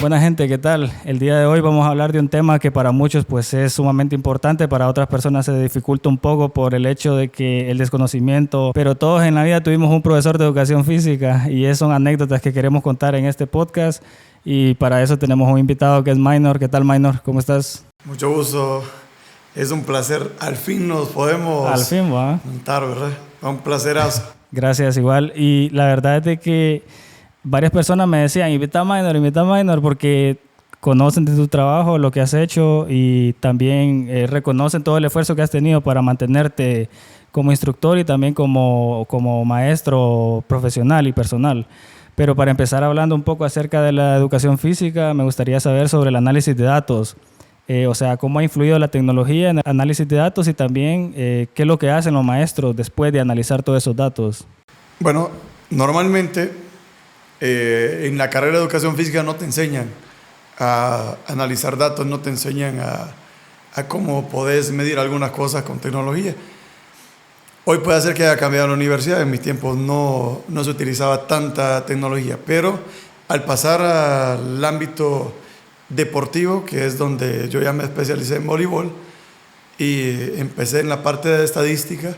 Buena gente, ¿qué tal? El día de hoy vamos a hablar de un tema que para muchos pues es sumamente importante, para otras personas se dificulta un poco por el hecho de que el desconocimiento, pero todos en la vida tuvimos un profesor de educación física y esas son anécdotas que queremos contar en este podcast y para eso tenemos un invitado que es Minor. ¿Qué tal Minor? ¿Cómo estás? Mucho gusto. Es un placer. Al fin nos podemos Al fin, ¿va? montar, ¿verdad? Un placerazo. Gracias, igual. Y la verdad es de que varias personas me decían, invita a Minor, invita a Minor, porque conocen de tu trabajo, lo que has hecho y también eh, reconocen todo el esfuerzo que has tenido para mantenerte como instructor y también como, como maestro profesional y personal. Pero para empezar hablando un poco acerca de la educación física, me gustaría saber sobre el análisis de datos. Eh, o sea, cómo ha influido la tecnología en el análisis de datos y también eh, qué es lo que hacen los maestros después de analizar todos esos datos. Bueno, normalmente eh, en la carrera de educación física no te enseñan a analizar datos, no te enseñan a, a cómo podés medir algunas cosas con tecnología. Hoy puede ser que haya cambiado la universidad, en mis tiempos no, no se utilizaba tanta tecnología, pero al pasar al ámbito deportivo, que es donde yo ya me especialicé en voleibol y empecé en la parte de estadística,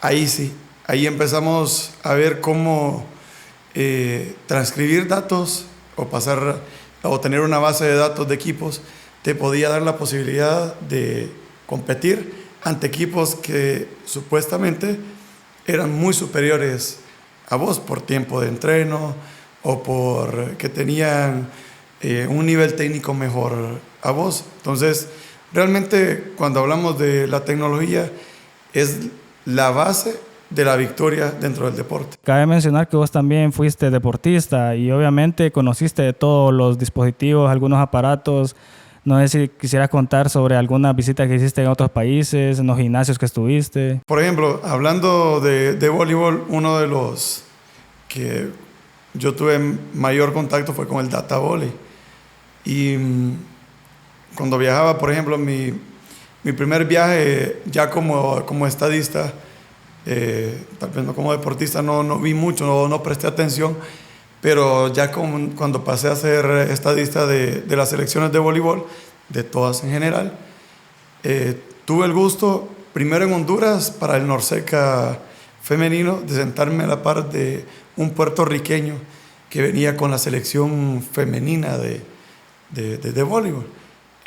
ahí sí, ahí empezamos a ver cómo eh, transcribir datos o pasar o tener una base de datos de equipos te podía dar la posibilidad de competir ante equipos que supuestamente eran muy superiores a vos por tiempo de entreno o por que tenían eh, un nivel técnico mejor a vos. Entonces, realmente cuando hablamos de la tecnología es la base de la victoria dentro del deporte. Cabe mencionar que vos también fuiste deportista y obviamente conociste de todos los dispositivos, algunos aparatos. No sé si quisieras contar sobre alguna visita que hiciste en otros países, en los gimnasios que estuviste. Por ejemplo, hablando de, de voleibol, uno de los que yo tuve mayor contacto fue con el data volley. Y mm, cuando viajaba, por ejemplo, mi, mi primer viaje ya como, como estadista, eh, tal vez no como deportista, no, no vi mucho, no, no presté atención, pero ya como, cuando pasé a ser estadista de, de, las selecciones de voleibol, de todas en general, eh, tuve el gusto, primero en Honduras, para el Norseca femenino, de sentarme a la par de un puertorriqueño que venía con la selección femenina de, de, de, de voleibol.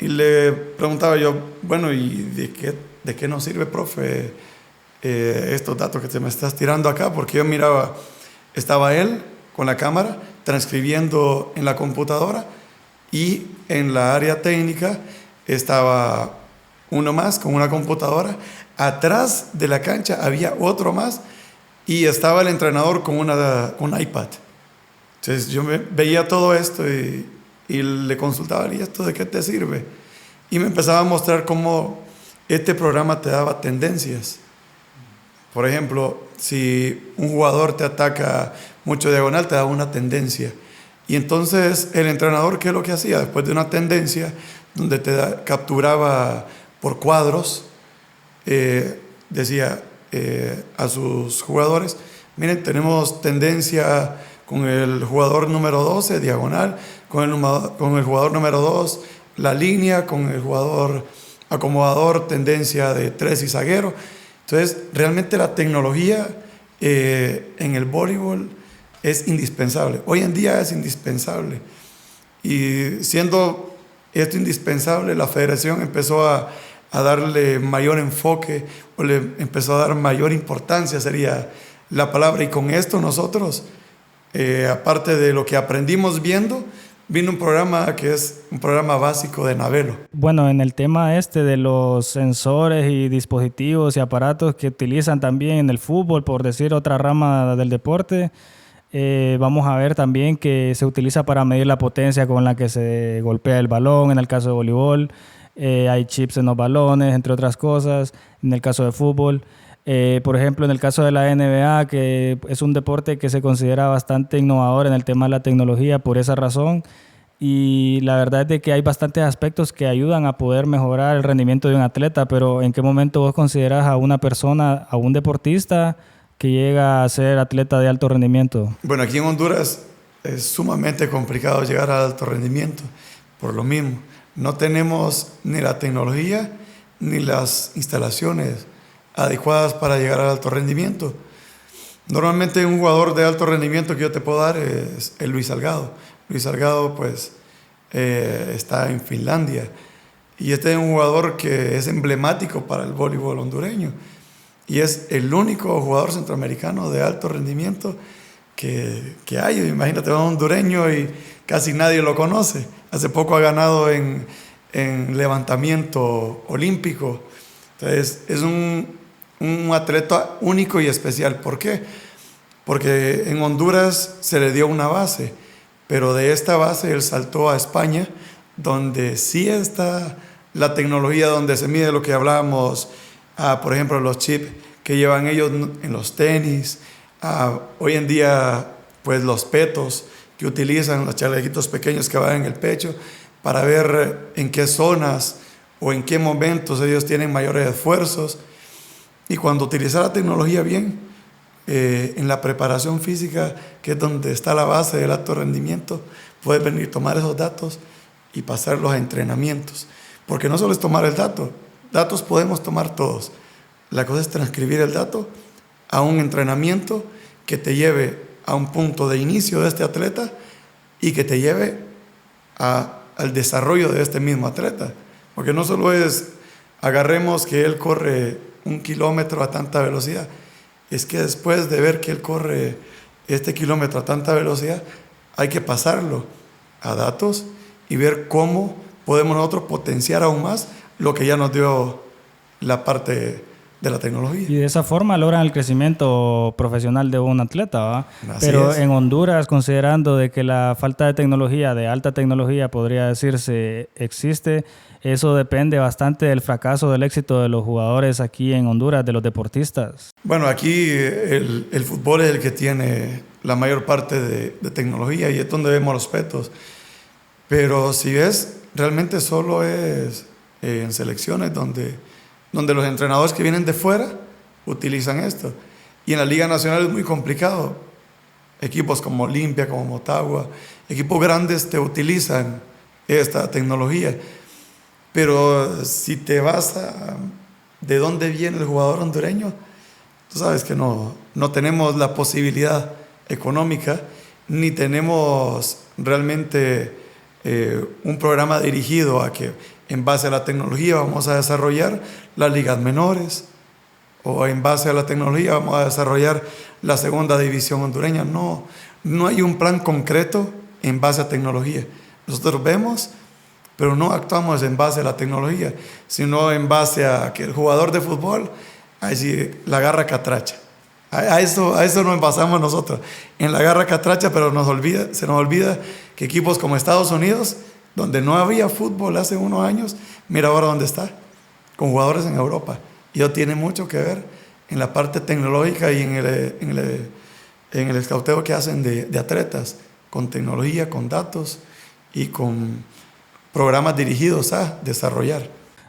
Y le preguntaba yo, bueno, ¿y de qué, de qué nos sirve, profe? Eh, estos datos que te me estás tirando acá, porque yo miraba, estaba él con la cámara transcribiendo en la computadora y en la área técnica estaba uno más con una computadora. Atrás de la cancha había otro más y estaba el entrenador con, una, un iPad. Entonces yo me, veía todo esto y, y le consultaba, ¿y esto de qué te sirve? Y me empezaba a mostrar cómo este programa te daba tendencias. Por ejemplo, si un jugador te ataca mucho diagonal, te da una tendencia. Y entonces el entrenador, ¿qué es lo que hacía? Después de una tendencia donde te capturaba por cuadros, eh, decía eh, a sus jugadores, miren, tenemos tendencia con el jugador número 12, diagonal, con el, con el jugador número 2, la línea, con el jugador acomodador, tendencia de 3 y zaguero. Entonces, realmente la tecnología eh, en el voleibol es indispensable. Hoy en día es indispensable. Y siendo esto indispensable, la federación empezó a, darle mayor enfoque o le empezó a dar mayor importancia, sería la palabra. Y con esto nosotros, eh, aparte de lo que aprendimos viendo, vino un programa que es un programa básico de Navelo. Bueno, en el tema este de los sensores y dispositivos y aparatos que utilizan también en el fútbol, por decir otra rama del deporte, eh, vamos a ver también que se utiliza para medir la potencia con la que se golpea el balón, en el caso de voleibol, eh, hay chips en los balones, entre otras cosas, en el caso de fútbol. Eh, por ejemplo, en el caso de la NBA, que es un deporte que se considera bastante innovador en el tema de la tecnología por esa razón. Y la verdad es de que hay bastantes aspectos que ayudan a poder mejorar el rendimiento de un atleta, pero ¿en qué momento vos consideras a una persona, a un deportista que llega a ser atleta de alto rendimiento? Bueno, aquí en Honduras es sumamente complicado llegar al alto rendimiento. Por lo mismo, no tenemos ni la tecnología ni las instalaciones adecuadas para llegar al alto rendimiento. Normalmente un jugador de alto rendimiento que yo te puedo dar es el Luis Salgado. Luis Salgado pues eh, está en Finlandia y este es un jugador que es emblemático para el voleibol hondureño y es el único jugador centroamericano de alto rendimiento que, que hay. Imagínate, un hondureño y casi nadie lo conoce. Hace poco ha ganado en, en levantamiento olímpico. Entonces, es un, un atleta único y especial. ¿Por qué? Porque en Honduras se le dio una base, pero de esta base él saltó a España, donde sí está la tecnología, donde se mide lo que hablábamos, por ejemplo, los chips que llevan ellos en los tenis, hoy en día, pues los petos que utilizan, los chalequitos pequeños que van en el pecho, para ver en qué zonas o en qué momentos ellos tienen mayores esfuerzos. Y cuando utilizar la tecnología bien, eh, en la preparación física, que es donde está la base del alto rendimiento, puedes venir, tomar esos datos y pasarlos a entrenamientos. Porque no solo es tomar el dato, datos podemos tomar todos. La cosa es transcribir el dato a un entrenamiento que te lleve a un punto de inicio de este atleta y que te lleve al desarrollo de este mismo atleta. Porque no solo es agarremos que él corre un kilómetro a tanta velocidad. Es que después de ver que él corre este kilómetro a tanta velocidad, hay que pasarlo a datos y ver cómo podemos nosotros potenciar aún más lo que ya nos dio la parte de la tecnología. Y de esa forma logran el crecimiento profesional de un atleta, ¿va? Pero en Honduras, considerando de que la falta de tecnología, de alta tecnología, podría decirse, existe, eso depende bastante del fracaso, del éxito de los jugadores aquí en Honduras, de los deportistas. Bueno, aquí el, el fútbol es el que tiene la mayor parte de, de, tecnología y es donde vemos los petos. Pero si ves, realmente solo es eh, en selecciones donde, donde los entrenadores que vienen de fuera utilizan esto. Y en la Liga Nacional es muy complicado. Equipos como Olimpia, como Motagua, equipos grandes te utilizan esta tecnología pero si te vas a de dónde viene el jugador hondureño, tú sabes que no, no tenemos la posibilidad económica ni tenemos realmente eh, un programa dirigido a que en base a la tecnología vamos a desarrollar las ligas menores o en base a la tecnología vamos a desarrollar la segunda división hondureña. No, no hay un plan concreto en base a tecnología. Nosotros vemos pero no actuamos en base a la tecnología, sino en base a que el jugador de fútbol, ahí la garra catracha. A, eso, a eso nos basamos nosotros, en la garra catracha, pero nos olvida, se nos olvida que equipos como Estados Unidos, donde no había fútbol hace unos años, mira ahora dónde está, con jugadores en Europa. Y eso tiene mucho que ver en la parte tecnológica y en el, en el, en el escauteo que hacen de, de atletas, con tecnología, con datos y con programas dirigidos a desarrollar.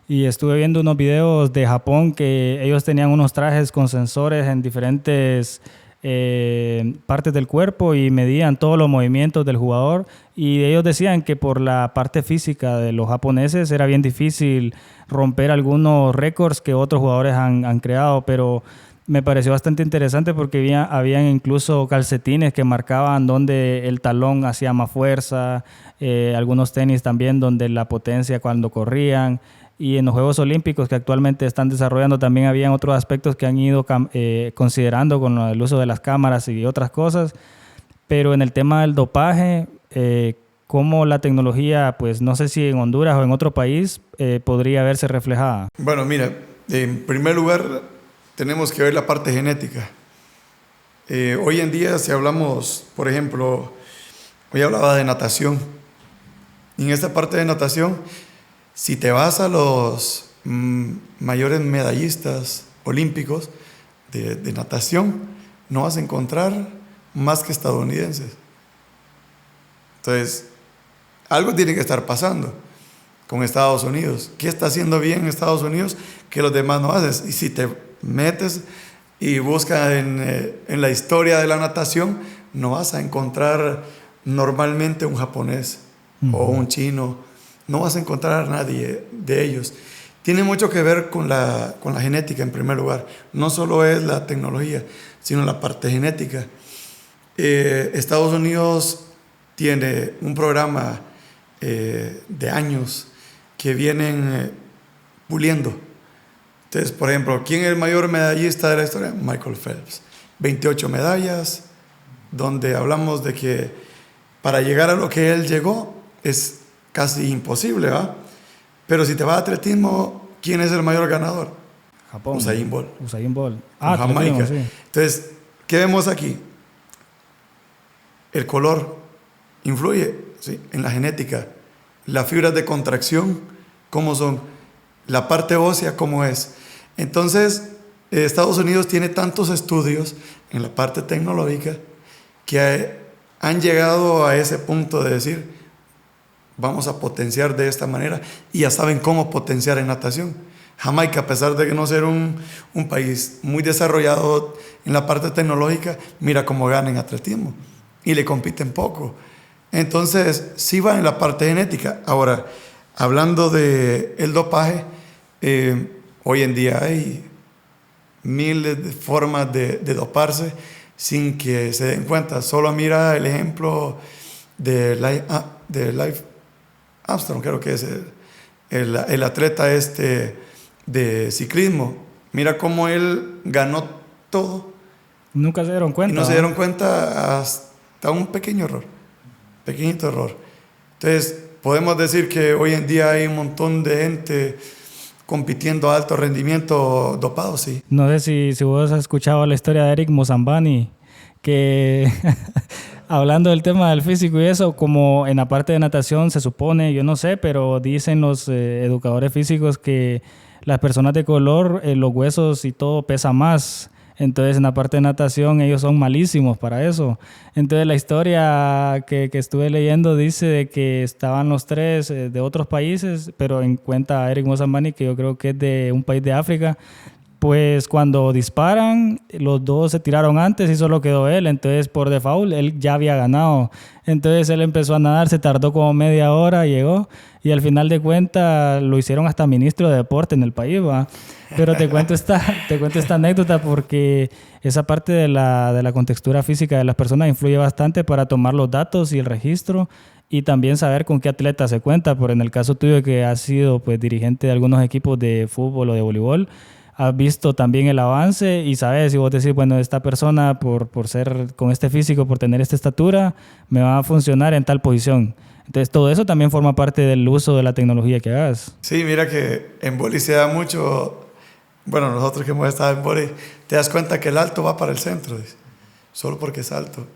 Y estuve viendo unos videos de Japón que ellos tenían unos trajes con sensores en diferentes eh, partes del cuerpo y medían todos los movimientos del jugador. Y ellos decían que por la parte física de los japoneses era bien difícil romper algunos récords que otros jugadores han, creado, pero me pareció bastante interesante porque había, habían incluso calcetines que marcaban donde el talón hacía más fuerza, eh, algunos tenis también donde la potencia cuando corrían. Y en los Juegos Olímpicos que actualmente están desarrollando también habían otros aspectos que han ido eh, considerando con el uso de las cámaras y otras cosas. Pero en el tema del dopaje, eh, cómo la tecnología, pues no sé si en Honduras o en otro país, podría verse reflejada. Bueno, mira, en primer lugar, tenemos que ver la parte genética. Eh, hoy en día, si hablamos, por ejemplo, hoy hablaba de natación. Y en esta parte de natación, si te vas a los mm, mayores medallistas olímpicos de, de natación, no vas a encontrar más que estadounidenses. Entonces, algo tiene que estar pasando con Estados Unidos. ¿Qué está haciendo bien Estados Unidos que los demás no hacen? Y si te metes y buscas en, eh, en, la historia de la natación, no vas a encontrar normalmente un japonés o un chino. No vas a encontrar a nadie de ellos. Tiene mucho que ver con la, con la genética en primer lugar. No solo es la tecnología, sino la parte genética. Eh, Estados Unidos tiene un programa eh, de años que vienen eh, puliendo. Entonces, por ejemplo, ¿quién es el mayor medallista de la historia? Michael Phelps. 28 medallas, donde hablamos de que para llegar a lo que él llegó es casi imposible, ¿va? Pero si te vas a atletismo, ¿quién es el mayor ganador? Japón. Usain Bolt. Usain Bolt. Ah, Jamaica. Entonces, ¿qué vemos aquí? El color influye ¿sí? en la genética. Las fibras de contracción, ¿cómo son? La parte ósea, ¿cómo es? Entonces, Estados Unidos tiene tantos estudios en la parte tecnológica que han llegado a ese punto de decir, vamos a potenciar de esta manera y ya saben cómo potenciar en natación. Jamaica, a pesar de no ser un, un país muy desarrollado en la parte tecnológica, mira cómo gana en atletismo y le compiten poco. Entonces, sí va en la parte genética. Ahora, hablando del el dopaje, eh, hoy en día hay miles formas de, doparse sin que se den cuenta. Solo mira el ejemplo de Life, ah, de Life Armstrong, creo que es el, el, atleta este de ciclismo. Mira cómo él ganó todo. Nunca se dieron cuenta. Y no se dieron cuenta hasta un pequeño error, pequeñito error. Entonces, podemos decir que hoy en día hay un montón de gente compitiendo a alto rendimiento dopado, sí. No sé si, si vos has escuchado la historia de Eric Mozambani, que hablando del tema del físico y eso, como en la parte de natación se supone, yo no sé, pero dicen los eh, educadores físicos que las personas de color, eh, los huesos y todo pesa más entonces en la parte de natación ellos son malísimos para eso. Entonces la historia que, estuve leyendo dice de que estaban los tres eh, de otros países, pero en cuenta a Eric Mozambani, que yo creo que es de un país de África, pues cuando disparan, los dos se tiraron antes y solo quedó él. Entonces, por default, él ya había ganado. Entonces, él empezó a nadar, se tardó como media hora, llegó. Y al final de cuentas, lo hicieron hasta ministro de deporte en el país, ¿va? Pero te cuento esta, te cuento esta anécdota porque esa parte de la, de la contextura física de las personas influye bastante para tomar los datos y el registro y también saber con qué atleta se cuenta. Por en el caso tuyo que has sido pues dirigente de algunos equipos de fútbol o de voleibol, has visto también el avance y sabes, si vos decís, bueno, esta persona por, por ser con este físico, por tener esta estatura, me va a funcionar en tal posición. Entonces, todo eso también forma parte del uso de la tecnología que hagas. Sí, mira que en boli se da mucho, bueno, nosotros que hemos estado en boli, te das cuenta que el alto va para el centro, solo porque es alto.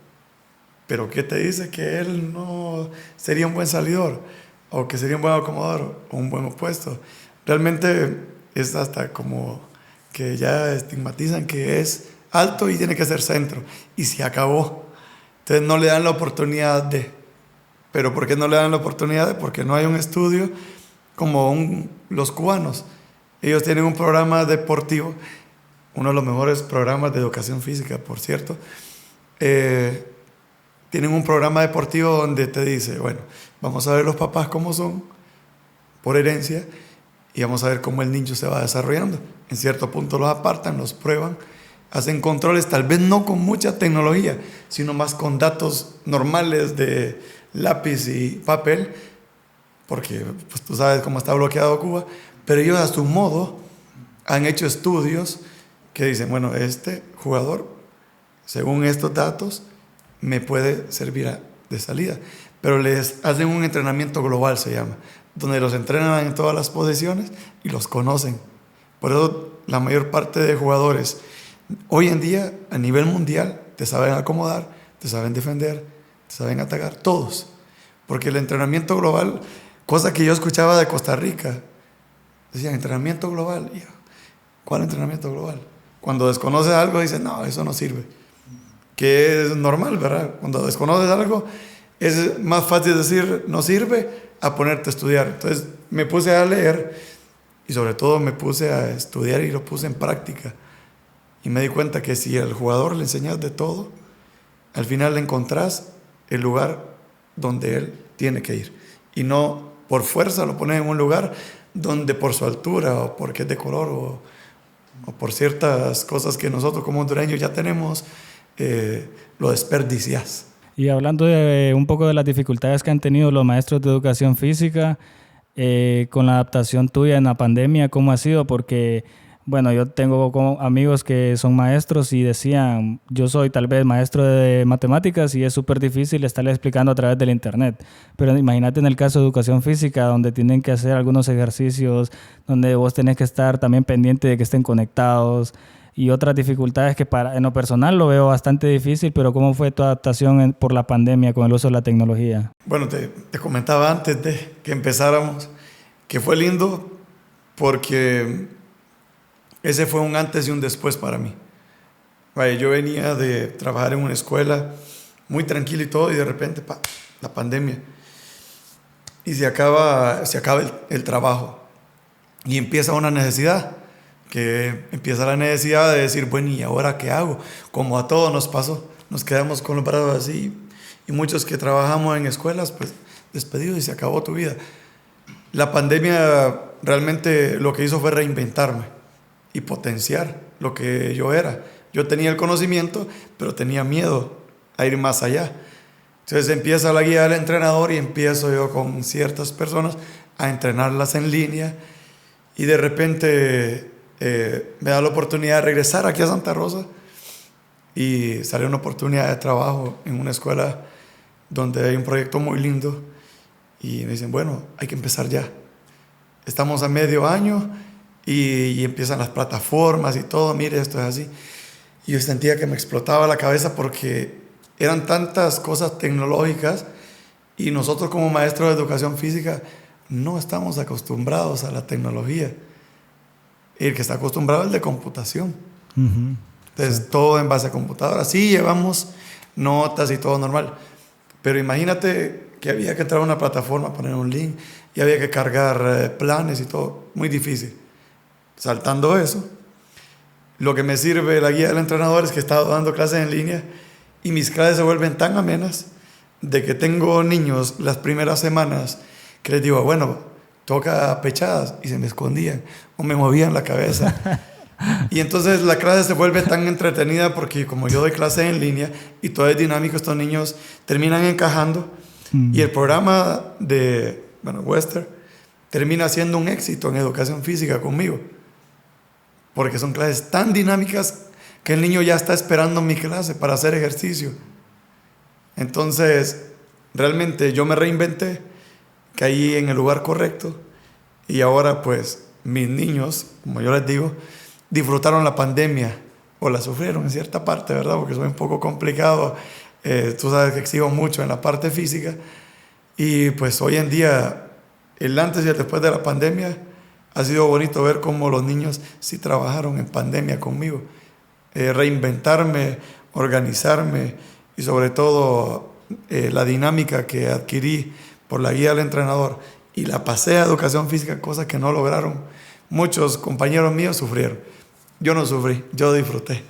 Pero ¿qué te dice que él no sería un buen salidor? O que sería un buen acomodador o un buen opuesto. Realmente es hasta como que ya estigmatizan que es alto y tiene que ser centro. Y se acabó. Entonces no le dan la oportunidad de. Pero ¿por qué no le dan la oportunidad de? Porque no hay un estudio como los cubanos. Ellos tienen un programa deportivo, uno de los mejores programas de educación física, por cierto. Eh, tienen un programa deportivo donde te dice, bueno, vamos a ver los papás cómo son, por herencia, y vamos a ver cómo el niño se va desarrollando. En cierto punto los apartan, los prueban, hacen controles, tal vez no con mucha tecnología, sino más con datos normales de lápiz y papel, porque pues, tú sabes cómo está bloqueado Cuba, pero ellos a su modo han hecho estudios que dicen, bueno, este jugador, según estos datos, me puede servir de salida, pero les hacen un entrenamiento global, se llama, donde los entrenan en todas las posiciones y los conocen. Por eso la mayor parte de jugadores hoy en día a nivel mundial te saben acomodar, te saben defender, te saben atacar, todos. Porque el entrenamiento global, cosa que yo escuchaba de Costa Rica, decían entrenamiento global. ¿Cuál entrenamiento global? Cuando desconoces algo dicen, no, eso no sirve. Que es normal, ¿verdad? Cuando desconoces algo es más fácil decir no sirve a ponerte a estudiar. Entonces me puse a leer y sobre todo me puse a estudiar y lo puse en práctica. Y me di cuenta que si al jugador le enseñas de todo, al final le encontrás el lugar donde él tiene que ir. Y no por fuerza lo pones en un lugar donde por su altura o porque es de color o, por ciertas cosas que nosotros como hondureños ya tenemos, eh, lo desperdicias. Y hablando de un poco de las dificultades que han tenido los maestros de educación física eh, con la adaptación tuya en la pandemia, ¿cómo ha sido? Porque bueno, yo tengo amigos que son maestros y decían, yo soy tal vez maestro de matemáticas y es súper difícil estarle explicando a través del Internet. Pero imagínate en el caso de educación física, donde tienen que hacer algunos ejercicios, donde vos tenés que estar también pendiente de que estén conectados y otras dificultades que para, en lo personal lo veo bastante difícil, pero ¿cómo fue tu adaptación por la pandemia con el uso de la tecnología? Bueno, te, te comentaba antes de que empezáramos que fue lindo porque ese fue un antes y un después para mí. yo venía de trabajar en una escuela muy tranquilo y todo, y de repente, la pandemia. Y se acaba, se acaba el, trabajo. Y empieza una necesidad, que empieza la necesidad de decir, bueno, ¿y ahora qué hago? Como a todos nos pasó, nos quedamos con los brazos así. Y muchos que trabajamos en escuelas, pues despedidos y se acabó tu vida. La pandemia realmente lo que hizo fue reinventarme y potenciar lo que yo era. Yo tenía el conocimiento, pero tenía miedo a ir más allá. Entonces empieza la guía del entrenador y empiezo yo con ciertas personas a entrenarlas en línea y de repente eh, me da la oportunidad de regresar aquí a Santa Rosa y sale una oportunidad de trabajo en una escuela donde hay un proyecto muy lindo y me dicen, bueno, hay que empezar ya. Estamos a medio año y, empiezan las plataformas y todo, mire, esto es así. Y yo sentía que me explotaba la cabeza porque eran tantas cosas tecnológicas y nosotros como maestros de educación física no estamos acostumbrados a la tecnología. El que está acostumbrado es el de computación. Entonces, todo en base a computadora. Sí, llevamos notas y todo normal. Pero imagínate que había que entrar a una plataforma, poner un link y había que cargar eh, planes y todo. Muy difícil. Saltando eso, lo que me sirve la guía del entrenador es que he estado dando clases en línea y mis clases se vuelven tan amenas de que tengo niños las primeras semanas que les digo, bueno, toca pechadas y se me escondían o me movían la cabeza. y entonces la clase se vuelve tan entretenida porque como yo doy clases en línea y todo es dinámico, estos niños terminan encajando y el programa de, bueno, Western termina siendo un éxito en educación física conmigo porque son clases tan dinámicas que el niño ya está esperando mi clase para hacer ejercicio. Entonces, realmente yo me reinventé, caí en el lugar correcto y ahora pues mis niños, como yo les digo, disfrutaron la pandemia o la sufrieron en cierta parte, ¿verdad? Porque soy un poco complicado. Eh, tú sabes que exijo mucho en la parte física. Y pues hoy en día, el antes y el después de la pandemia, ha sido bonito ver cómo los niños sí trabajaron en pandemia conmigo. Eh, reinventarme, organizarme y sobre todo eh, la dinámica que adquirí por la guía del entrenador y la pasé a educación física, cosas que no lograron. Muchos compañeros míos sufrieron. Yo no sufrí, yo disfruté.